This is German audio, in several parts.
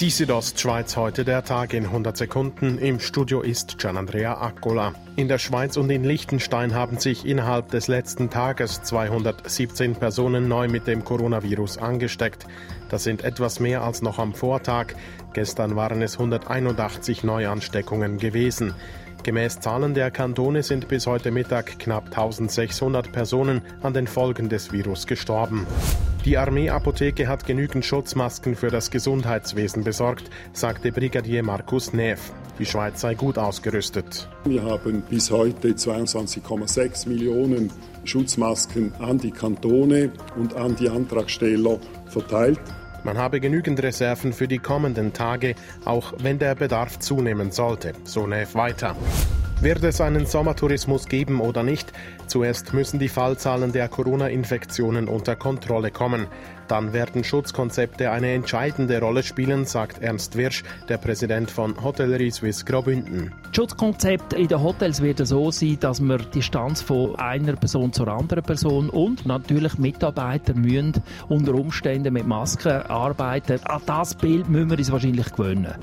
Die Südostschweiz heute der Tag in 100 Sekunden. Im Studio ist Gianandrea Accola. In der Schweiz und in Liechtenstein haben sich innerhalb des letzten Tages 217 Personen neu mit dem Coronavirus angesteckt. Das sind etwas mehr als noch am Vortag. Gestern waren es 181 Neuansteckungen gewesen. Gemäß Zahlen der Kantone sind bis heute Mittag knapp 1600 Personen an den Folgen des Virus gestorben. Die Armeeapotheke hat genügend Schutzmasken für das Gesundheitswesen besorgt, sagte Brigadier Markus Neff. Die Schweiz sei gut ausgerüstet. Wir haben bis heute 22,6 Millionen Schutzmasken an die Kantone und an die Antragsteller verteilt. Man habe genügend Reserven für die kommenden Tage, auch wenn der Bedarf zunehmen sollte, so Neff weiter. Wird es einen Sommertourismus geben oder nicht? Zuerst müssen die Fallzahlen der Corona-Infektionen unter Kontrolle kommen. Dann werden Schutzkonzepte eine entscheidende Rolle spielen, sagt Ernst Wirsch, der Präsident von Hotellerie Suisse Graubünden. Das Schutzkonzept in den Hotels wird so sein, dass wir die Distanz von einer Person zur anderen Person und natürlich Mitarbeiter müssen unter Umständen mit Masken arbeiten. An das Bild müssen wir uns wahrscheinlich gewöhnen.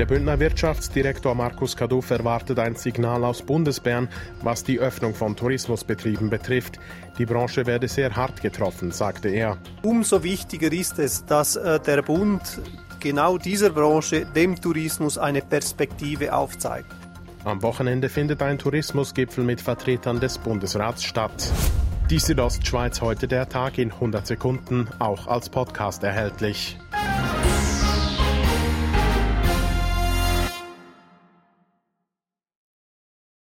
Der Bündner Wirtschaftsdirektor Markus Kaduff erwartet ein Signal aus Bundesbern, was die Öffnung von Tourismusbetrieben betrifft. Die Branche werde sehr hart getroffen, sagte er. Umso wichtiger ist es, dass äh, der Bund genau dieser Branche, dem Tourismus, eine Perspektive aufzeigt. Am Wochenende findet ein Tourismusgipfel mit Vertretern des Bundesrats statt. Die Südostschweiz heute der Tag in 100 Sekunden, auch als Podcast erhältlich.